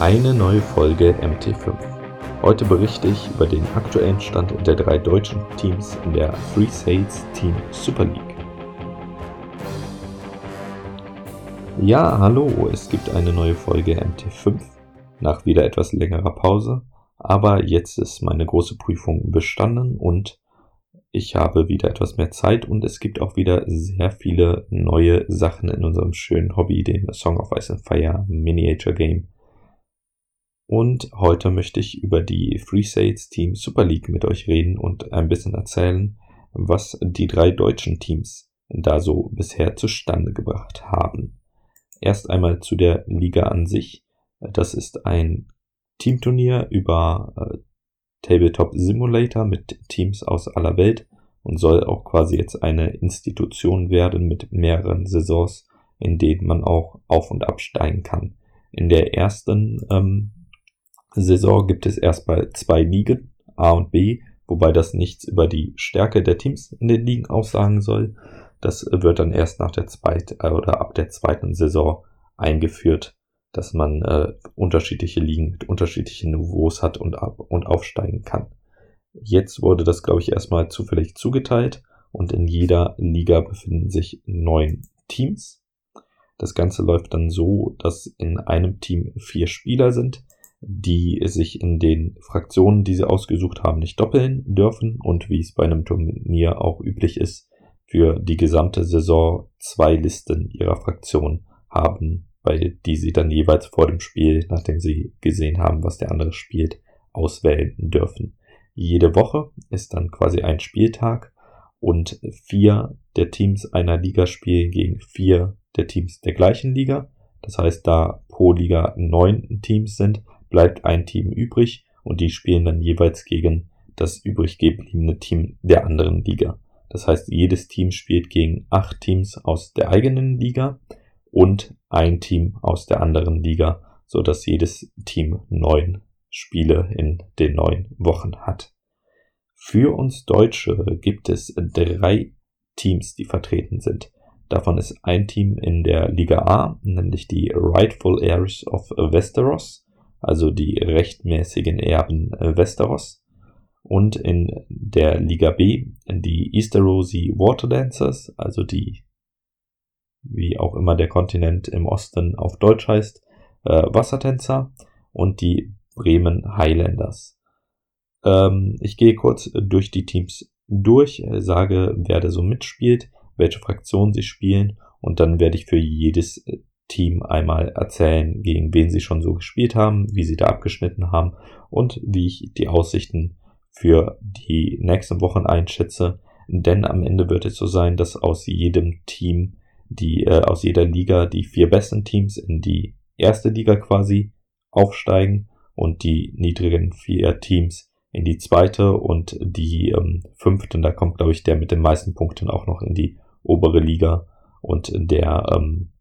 Eine neue Folge MT5. Heute berichte ich über den aktuellen Stand der drei deutschen Teams in der Free Sales Team Super League. Ja, hallo, es gibt eine neue Folge MT5 nach wieder etwas längerer Pause, aber jetzt ist meine große Prüfung bestanden und ich habe wieder etwas mehr Zeit und es gibt auch wieder sehr viele neue Sachen in unserem schönen Hobby, dem Song of Ice and Fire Miniature Game und heute möchte ich über die Free Sales Team Super League mit euch reden und ein bisschen erzählen, was die drei deutschen Teams da so bisher zustande gebracht haben. Erst einmal zu der Liga an sich. Das ist ein Teamturnier über äh, Tabletop Simulator mit Teams aus aller Welt und soll auch quasi jetzt eine Institution werden mit mehreren Saisons, in denen man auch auf und absteigen kann. In der ersten ähm, Saison gibt es erstmal zwei Ligen, A und B, wobei das nichts über die Stärke der Teams in den Ligen aussagen soll. Das wird dann erst nach der zweiten äh, oder ab der zweiten Saison eingeführt, dass man äh, unterschiedliche Ligen mit unterschiedlichen Niveaus hat und ab und aufsteigen kann. Jetzt wurde das, glaube ich, erstmal zufällig zugeteilt und in jeder Liga befinden sich neun Teams. Das Ganze läuft dann so, dass in einem Team vier Spieler sind, die sich in den Fraktionen, die sie ausgesucht haben, nicht doppeln dürfen und wie es bei einem Turnier auch üblich ist, für die gesamte Saison zwei Listen ihrer Fraktion haben, bei die sie dann jeweils vor dem Spiel, nachdem sie gesehen haben, was der andere spielt, auswählen dürfen. Jede Woche ist dann quasi ein Spieltag und vier der Teams einer Liga spielen gegen vier der Teams der gleichen Liga. Das heißt, da pro Liga neun Teams sind, bleibt ein Team übrig und die spielen dann jeweils gegen das übrig gebliebene Team der anderen Liga. Das heißt, jedes Team spielt gegen acht Teams aus der eigenen Liga und ein Team aus der anderen Liga, so dass jedes Team neun Spiele in den neun Wochen hat. Für uns Deutsche gibt es drei Teams, die vertreten sind. Davon ist ein Team in der Liga A, nämlich die Rightful Heirs of Westeros also die rechtmäßigen Erben äh, Westeros. Und in der Liga B die Easterosi Water Dancers, also die, wie auch immer der Kontinent im Osten auf Deutsch heißt, äh, Wassertänzer und die Bremen Highlanders. Ähm, ich gehe kurz durch die Teams durch, sage, wer da so mitspielt, welche Fraktion sie spielen und dann werde ich für jedes Team einmal erzählen, gegen wen sie schon so gespielt haben, wie sie da abgeschnitten haben und wie ich die Aussichten für die nächsten Wochen einschätze. Denn am Ende wird es so sein, dass aus jedem Team, die äh, aus jeder Liga die vier besten Teams in die erste Liga quasi aufsteigen und die niedrigen vier Teams in die zweite und die ähm, fünften, da kommt glaube ich der mit den meisten Punkten auch noch in die obere Liga und der ähm,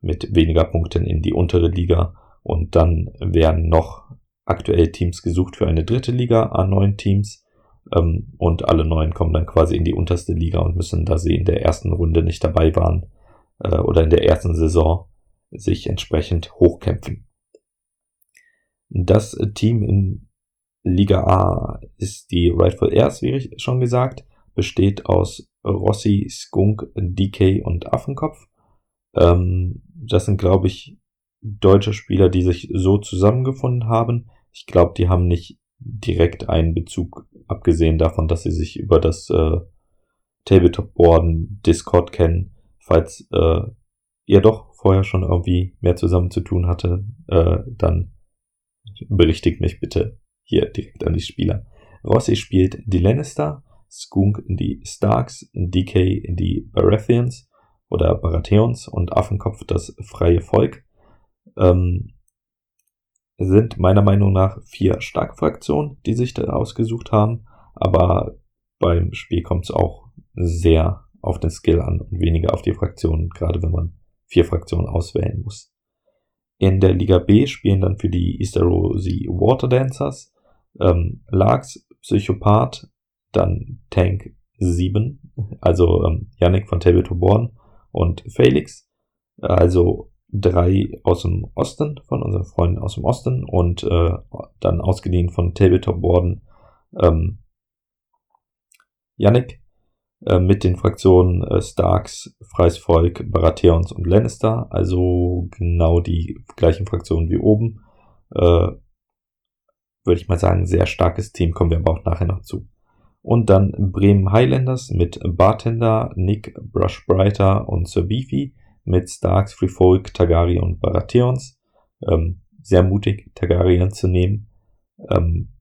mit weniger Punkten in die untere Liga. Und dann werden noch aktuell Teams gesucht für eine dritte Liga, A9 Teams. Ähm, und alle neun kommen dann quasi in die unterste Liga und müssen, da sie in der ersten Runde nicht dabei waren äh, oder in der ersten Saison, sich entsprechend hochkämpfen. Das Team in Liga A ist die Rightful Heirs, wie ich schon gesagt, besteht aus Rossi, Skunk, DK und Affenkopf. Ähm, das sind, glaube ich, deutsche Spieler, die sich so zusammengefunden haben. Ich glaube, die haben nicht direkt einen Bezug, abgesehen davon, dass sie sich über das äh, Tabletop-Boarden Discord kennen. Falls äh, ihr doch vorher schon irgendwie mehr zusammen zu tun hatte, äh, dann berichtigt mich bitte hier direkt an die Spieler. Rossi spielt die Lannister, Skunk die Starks, DK die Baratheons, oder Baratheons und Affenkopf das freie Volk, ähm, sind meiner Meinung nach vier Starkfraktionen, die sich da ausgesucht haben, aber beim Spiel kommt es auch sehr auf den Skill an und weniger auf die Fraktionen, gerade wenn man vier Fraktionen auswählen muss. In der Liga B spielen dann für die Easterosi Water Dancers ähm, Larks, Psychopath, dann Tank 7, also ähm, Yannick von Tabletop Born und Felix. Also drei aus dem Osten, von unseren Freunden aus dem Osten und äh, dann ausgeliehen von Tabletop Warden ähm, Yannick äh, mit den Fraktionen äh, Starks, Freies Volk, Baratheons und Lannister, also genau die gleichen Fraktionen wie oben. Äh, Würde ich mal sagen, sehr starkes Team, kommen wir aber auch nachher noch zu. Und dann Bremen Highlanders mit Bartender, Nick, Brushbrighter und Sir Beefy mit Starks, Free Folk, Targaryen und Baratheons. Ähm, sehr mutig, Targaryen zu nehmen. Ähm,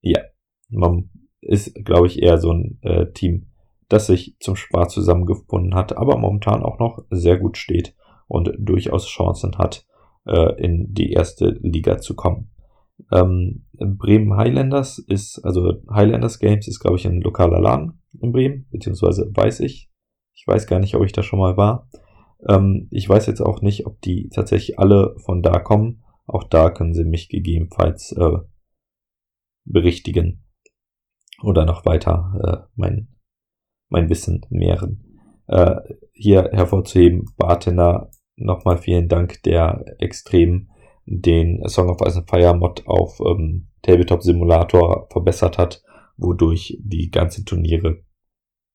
ja, man ist, glaube ich, eher so ein äh, Team, das sich zum Spaß zusammengefunden hat, aber momentan auch noch sehr gut steht und durchaus Chancen hat, äh, in die erste Liga zu kommen. Ähm, Bremen Highlanders ist, also Highlanders Games ist, glaube ich, ein lokaler Laden in Bremen, beziehungsweise weiß ich. Ich weiß gar nicht, ob ich da schon mal war. Ähm, ich weiß jetzt auch nicht, ob die tatsächlich alle von da kommen. Auch da können sie mich gegebenenfalls äh, berichtigen oder noch weiter äh, mein, mein Wissen mehren. Äh, hier hervorzuheben, Bartender, nochmal vielen Dank, der extrem den Song of Ice and Fire Mod auf ähm, Tabletop Simulator verbessert hat, wodurch die ganzen Turniere,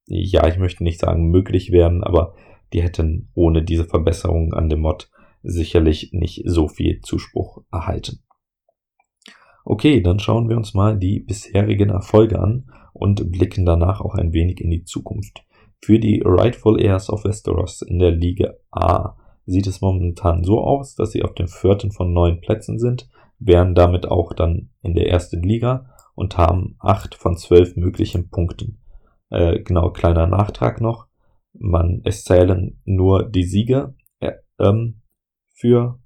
ja, ich möchte nicht sagen möglich werden, aber die hätten ohne diese Verbesserungen an dem Mod sicherlich nicht so viel Zuspruch erhalten. Okay, dann schauen wir uns mal die bisherigen Erfolge an und blicken danach auch ein wenig in die Zukunft. Für die Rightful Heirs of Westeros in der Liga A sieht es momentan so aus, dass sie auf dem vierten von neun Plätzen sind, wären damit auch dann in der ersten Liga und haben acht von zwölf möglichen Punkten. Äh, genau, kleiner Nachtrag noch. Man, es zählen nur die Sieger äh, ähm, für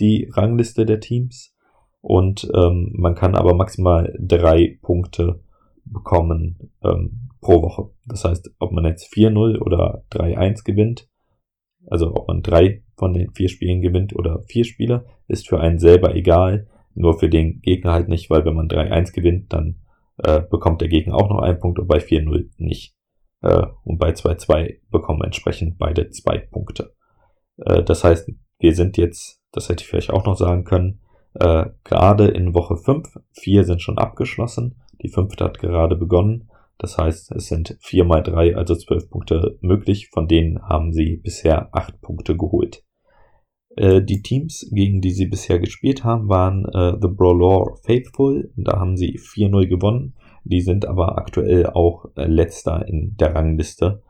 die Rangliste der Teams und ähm, man kann aber maximal drei Punkte bekommen ähm, pro Woche. Das heißt, ob man jetzt 4-0 oder 3-1 gewinnt, also ob man drei von den vier Spielen gewinnt oder vier Spiele, ist für einen selber egal, nur für den Gegner halt nicht, weil wenn man 3-1 gewinnt, dann äh, bekommt der Gegner auch noch einen Punkt und bei 4-0 nicht. Äh, und bei 2-2 bekommen entsprechend beide zwei Punkte. Äh, das heißt, wir sind jetzt, das hätte ich vielleicht auch noch sagen können, äh, gerade in Woche 5. Vier sind schon abgeschlossen. Die fünfte hat gerade begonnen. Das heißt, es sind vier mal drei, also zwölf Punkte möglich. Von denen haben sie bisher acht Punkte geholt. Äh, die Teams, gegen die sie bisher gespielt haben, waren äh, The Brawler Faithful. Da haben sie 4-0 gewonnen. Die sind aber aktuell auch äh, letzter in der Rangliste.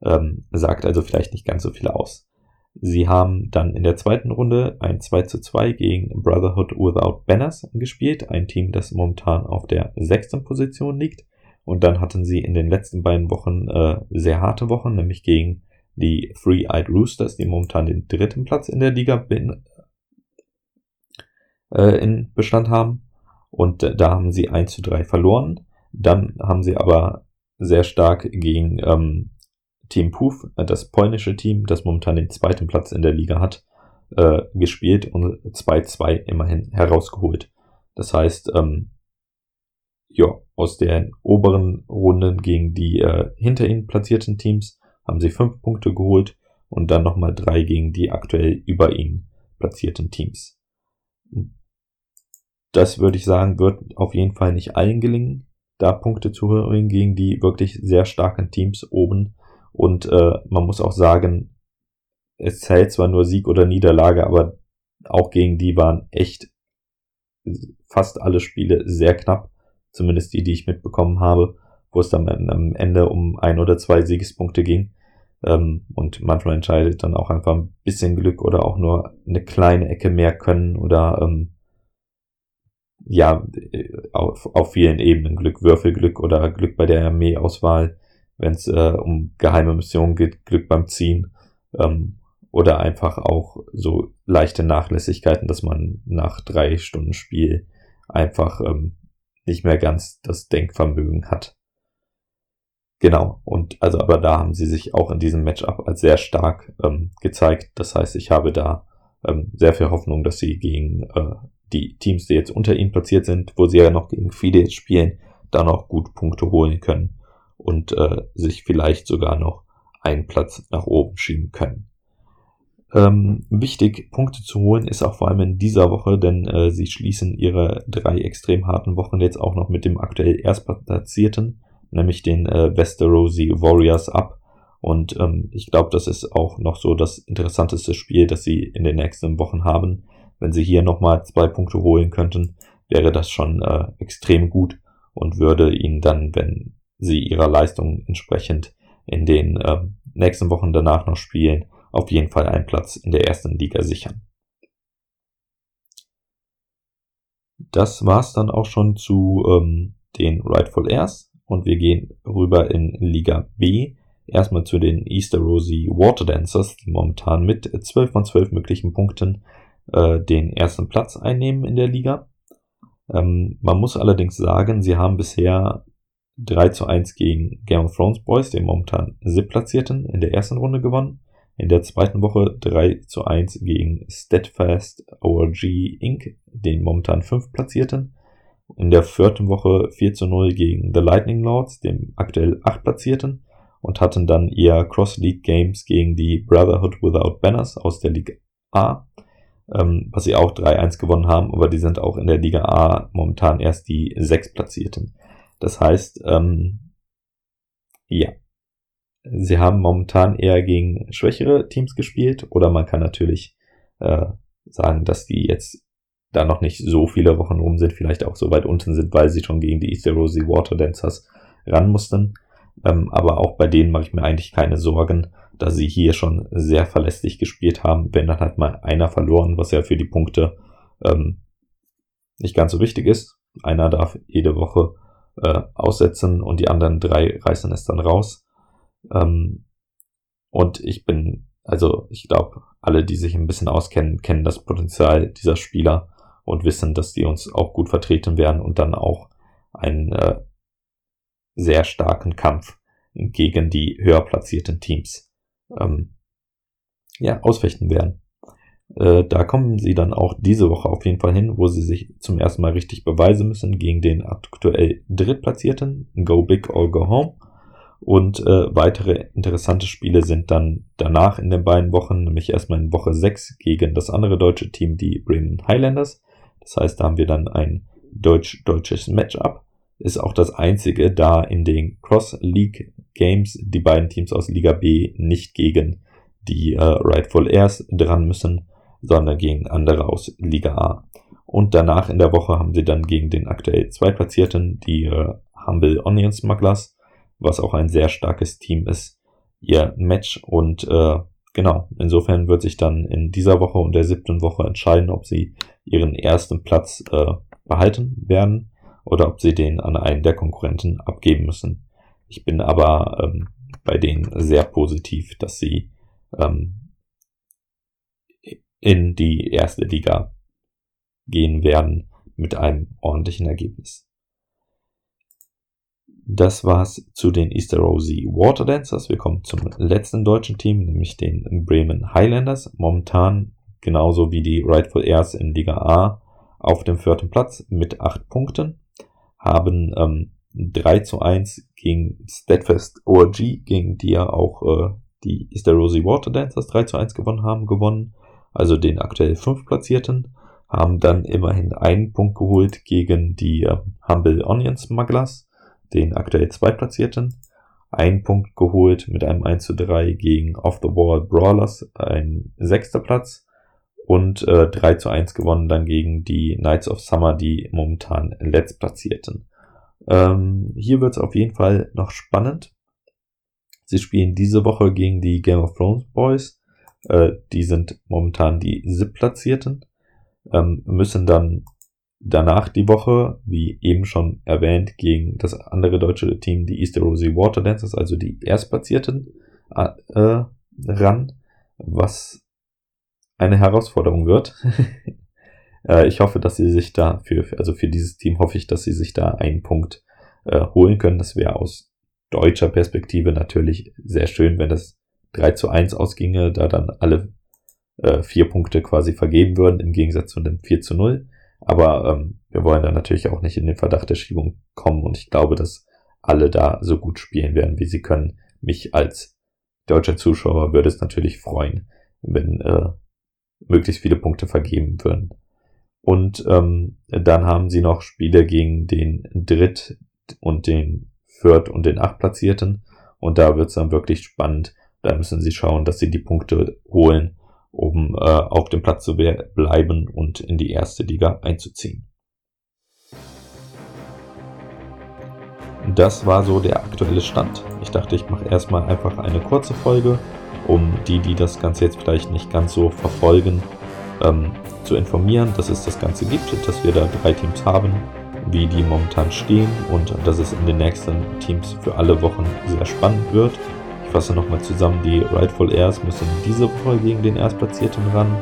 Ähm, sagt also vielleicht nicht ganz so viel aus. Sie haben dann in der zweiten Runde ein 2 zu 2 gegen Brotherhood Without Banners gespielt, ein Team, das momentan auf der sechsten Position liegt. Und dann hatten sie in den letzten beiden Wochen äh, sehr harte Wochen, nämlich gegen die Three-Eyed Roosters, die momentan den dritten Platz in der Liga bin, äh, in Bestand haben. Und äh, da haben sie 1 zu 3 verloren. Dann haben sie aber sehr stark gegen ähm, Team Puf, äh, das polnische Team, das momentan den zweiten Platz in der Liga hat, äh, gespielt und 2-2 immerhin herausgeholt. Das heißt, ähm, ja, aus den oberen Runden gegen die äh, hinter ihnen platzierten Teams haben sie fünf Punkte geholt und dann nochmal drei gegen die aktuell über ihnen platzierten Teams. Das würde ich sagen, wird auf jeden Fall nicht allen gelingen, da Punkte zu holen gegen die wirklich sehr starken Teams oben und äh, man muss auch sagen, es zählt zwar nur Sieg oder Niederlage, aber auch gegen die waren echt fast alle Spiele sehr knapp. Zumindest die, die ich mitbekommen habe, wo es dann am Ende um ein oder zwei Siegespunkte ging. Ähm, und manchmal entscheidet dann auch einfach ein bisschen Glück oder auch nur eine kleine Ecke mehr können oder ähm, ja, auf, auf vielen Ebenen Glück, Würfelglück oder Glück bei der Armeeauswahl wenn es äh, um geheime Missionen geht, Glück beim Ziehen ähm, oder einfach auch so leichte Nachlässigkeiten, dass man nach drei Stunden Spiel einfach ähm, nicht mehr ganz das Denkvermögen hat. Genau, und also aber da haben sie sich auch in diesem Matchup als sehr stark ähm, gezeigt. Das heißt, ich habe da ähm, sehr viel Hoffnung, dass sie gegen äh, die Teams, die jetzt unter ihnen platziert sind, wo sie ja noch gegen viele jetzt spielen, da noch gut Punkte holen können und äh, sich vielleicht sogar noch einen Platz nach oben schieben können. Ähm, wichtig, Punkte zu holen ist auch vor allem in dieser Woche, denn äh, sie schließen ihre drei extrem harten Wochen jetzt auch noch mit dem aktuell Erstplatzierten, nämlich den äh, Westerosi Warriors ab. Und ähm, ich glaube, das ist auch noch so das interessanteste Spiel, das sie in den nächsten Wochen haben. Wenn sie hier nochmal zwei Punkte holen könnten, wäre das schon äh, extrem gut und würde ihnen dann, wenn sie ihrer Leistung entsprechend in den äh, nächsten Wochen danach noch spielen, auf jeden Fall einen Platz in der ersten Liga sichern. Das war's dann auch schon zu ähm, den Rightful Airs und wir gehen rüber in Liga B. Erstmal zu den Easter Rosie Water Dancers, die momentan mit 12 von 12 möglichen Punkten äh, den ersten Platz einnehmen in der Liga. Ähm, man muss allerdings sagen, sie haben bisher 3 zu 1 gegen Game of Thrones Boys, den momentan siebtplatzierten, in der ersten Runde gewonnen. In der zweiten Woche 3 zu 1 gegen Steadfast ORG Inc., den momentan 5 platzierten. In der vierten Woche 4 zu 0 gegen The Lightning Lords, dem aktuell 8 platzierten. Und hatten dann ihr Cross-League Games gegen die Brotherhood Without Banners aus der Liga A ähm, was sie auch 3-1 gewonnen haben, aber die sind auch in der Liga A momentan erst die sechs Platzierten. Das heißt, ähm, ja, sie haben momentan eher gegen schwächere Teams gespielt oder man kann natürlich äh, sagen, dass die jetzt da noch nicht so viele Wochen rum sind, vielleicht auch so weit unten sind, weil sie schon gegen die Easter Rosie Water Dancers ran mussten. Ähm, aber auch bei denen mache ich mir eigentlich keine Sorgen da sie hier schon sehr verlässlich gespielt haben. Wenn dann hat mal einer verloren, was ja für die Punkte ähm, nicht ganz so wichtig ist. Einer darf jede Woche äh, aussetzen und die anderen drei reißen es dann raus. Ähm, und ich bin, also ich glaube, alle, die sich ein bisschen auskennen, kennen das Potenzial dieser Spieler und wissen, dass die uns auch gut vertreten werden und dann auch einen äh, sehr starken Kampf gegen die höher platzierten Teams ähm, ja, ausfechten werden. Äh, da kommen sie dann auch diese Woche auf jeden Fall hin, wo sie sich zum ersten Mal richtig beweisen müssen gegen den aktuell drittplatzierten Go Big or Go Home. Und äh, weitere interessante Spiele sind dann danach in den beiden Wochen, nämlich erstmal in Woche 6 gegen das andere deutsche Team, die Bremen Highlanders. Das heißt, da haben wir dann ein deutsch-deutsches Matchup. Ist auch das einzige, da in den Cross-League Games die beiden Teams aus Liga B nicht gegen die äh, Rightful Airs dran müssen, sondern gegen andere aus Liga A. Und danach in der Woche haben sie dann gegen den aktuell Zweitplatzierten, die äh, Humble Onion Smugglers, was auch ein sehr starkes Team ist, ihr Match. Und äh, genau, insofern wird sich dann in dieser Woche und der siebten Woche entscheiden, ob sie ihren ersten Platz äh, behalten werden oder ob sie den an einen der Konkurrenten abgeben müssen. Ich bin aber ähm, bei denen sehr positiv, dass sie ähm, in die erste Liga gehen werden mit einem ordentlichen Ergebnis. Das war's zu den Easter Rosie Water Dancers. Wir kommen zum letzten deutschen Team, nämlich den Bremen Highlanders. Momentan genauso wie die Rightful Airs in Liga A auf dem vierten Platz mit acht Punkten. Haben ähm, 3 zu 1 gegen Steadfast ORG, gegen die ja auch äh, die Easter Rosie Water Dancers 3 zu 1 gewonnen haben, gewonnen. Also den aktuell 5 Platzierten. Haben dann immerhin einen Punkt geholt gegen die äh, Humble Onion Smugglers, den aktuell 2 Platzierten. Einen Punkt geholt mit einem 1 zu 3 gegen Off the Wall Brawlers, ein sechster Platz. Und äh, 3 zu 1 gewonnen dann gegen die Knights of Summer, die momentan letztplatzierten. Ähm, hier wird es auf jeden Fall noch spannend. Sie spielen diese Woche gegen die Game of Thrones Boys. Äh, die sind momentan die siebtplatzierten. Ähm, müssen dann danach die Woche, wie eben schon erwähnt, gegen das andere deutsche Team, die Easter Rosie Water Dancers, also die Erstplatzierten, äh, ran, was eine Herausforderung wird. Äh, ich hoffe, dass sie sich da für, also für dieses Team hoffe ich, dass sie sich da einen Punkt äh, holen können. Das wäre aus deutscher Perspektive natürlich sehr schön, wenn das 3 zu 1 ausginge, da dann alle äh, vier Punkte quasi vergeben würden, im Gegensatz zu dem 4 zu 0. Aber ähm, wir wollen dann natürlich auch nicht in den Verdacht der Schiebung kommen und ich glaube, dass alle da so gut spielen werden, wie sie können. Mich als deutscher Zuschauer würde es natürlich freuen, wenn äh, möglichst viele Punkte vergeben würden. Und ähm, dann haben sie noch Spiele gegen den Dritt- und den Viert- und den Achtplatzierten. Und da wird's dann wirklich spannend. Da müssen sie schauen, dass sie die Punkte holen, um äh, auf dem Platz zu bleiben und in die erste Liga einzuziehen. Das war so der aktuelle Stand. Ich dachte, ich mache erstmal einfach eine kurze Folge, um die, die das Ganze jetzt vielleicht nicht ganz so verfolgen, ähm, zu informieren, dass es das Ganze gibt, dass wir da drei Teams haben, wie die momentan stehen und dass es in den nächsten Teams für alle Wochen sehr spannend wird. Fasse nochmal zusammen, die Rightful Airs müssen diese Woche gegen den Erstplatzierten ran.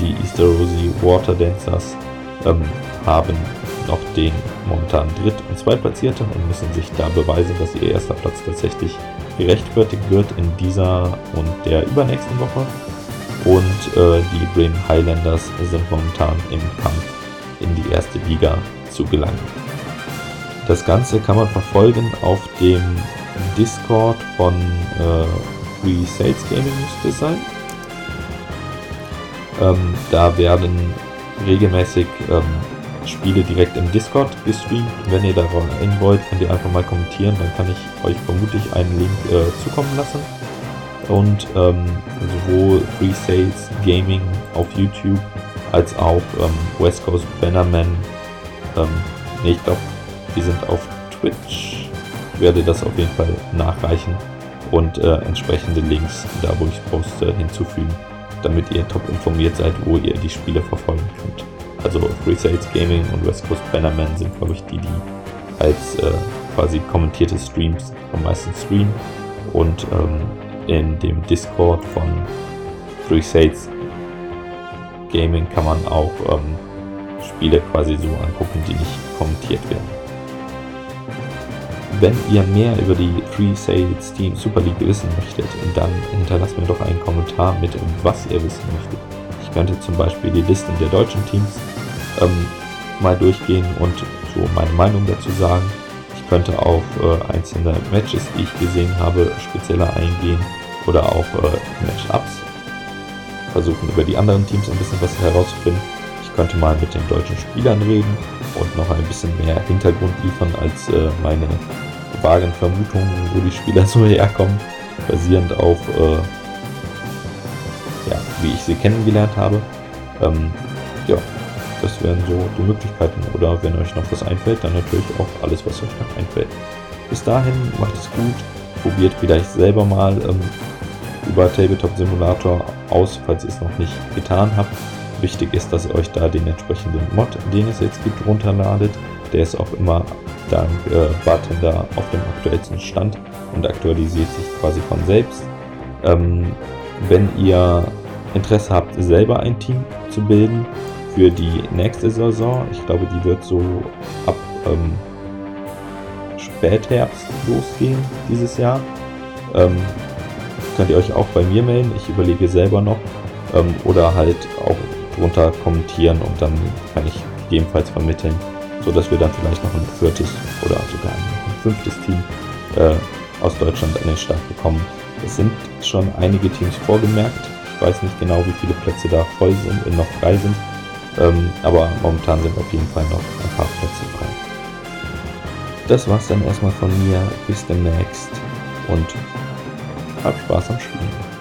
Die Easter Rosie Water Dancers ähm, haben noch den momentan Dritt- und Zweitplatzierten und müssen sich da beweisen, dass ihr erster Platz tatsächlich gerechtfertigt wird in dieser und der übernächsten Woche. Und äh, die Bremen Highlanders sind momentan im Kampf in die erste Liga zu gelangen. Das Ganze kann man verfolgen auf dem Discord von äh, Free Sales Gaming müsste sein. Ähm, da werden regelmäßig ähm, Spiele direkt im Discord gestreamt. Wenn ihr da rein wollt, könnt ihr einfach mal kommentieren, dann kann ich euch vermutlich einen Link äh, zukommen lassen. Und ähm, sowohl Free Sales Gaming auf YouTube als auch ähm, West Coast Bannerman. Ähm, nee, ich glaube, die sind auf Twitch. Werde das auf jeden Fall nachreichen und äh, entsprechende Links, da wo ich poste, hinzufügen, damit ihr top informiert seid, wo ihr die Spiele verfolgen könnt. Also Free Sales Gaming und West Coast Bannerman sind, glaube ich, die, die als äh, quasi kommentierte Streams am meisten streamen. Und ähm, in dem Discord von Free Sales Gaming kann man auch ähm, Spiele quasi so angucken, die nicht kommentiert werden. Wenn ihr mehr über die Free Sales Team Super League wissen möchtet, dann hinterlasst mir doch einen Kommentar mit, was ihr wissen möchtet. Ich könnte zum Beispiel die Listen der deutschen Teams ähm, mal durchgehen und so meine Meinung dazu sagen. Ich könnte auf äh, einzelne Matches, die ich gesehen habe, spezieller eingehen oder auch äh, Matchups. Versuchen über die anderen Teams ein bisschen was herauszufinden. Ich könnte mal mit den deutschen Spielern reden und noch ein bisschen mehr Hintergrund liefern als äh, meine vagen Vermutungen, wo die Spieler so herkommen, basierend auf äh, ja, wie ich sie kennengelernt habe. Ähm, ja, das wären so die Möglichkeiten. Oder wenn euch noch was einfällt, dann natürlich auch alles, was euch noch einfällt. Bis dahin macht es gut, probiert vielleicht selber mal ähm, über Tabletop Simulator aus, falls ihr es noch nicht getan habt. Wichtig ist, dass ihr euch da den entsprechenden Mod, den es jetzt gibt, runterladet. Der ist auch immer dank äh, Bartender auf dem aktuellsten Stand und aktualisiert sich quasi von selbst. Ähm, wenn ihr Interesse habt, selber ein Team zu bilden, für die nächste Saison. Ich glaube, die wird so ab ähm, Spätherbst losgehen dieses Jahr. Ähm, könnt ihr euch auch bei mir melden. Ich überlege selber noch. Ähm, oder halt auch drunter kommentieren und dann kann ich gegebenenfalls vermitteln, sodass wir dann vielleicht noch ein viertes oder sogar ein fünftes Team äh, aus Deutschland an den Start bekommen. Es sind schon einige Teams vorgemerkt. Ich weiß nicht genau, wie viele Plätze da voll sind, und noch frei sind. Ähm, aber momentan sind auf jeden Fall noch ein paar Plätze frei. Das war's dann erstmal von mir. Bis demnächst und hab Spaß am Spielen.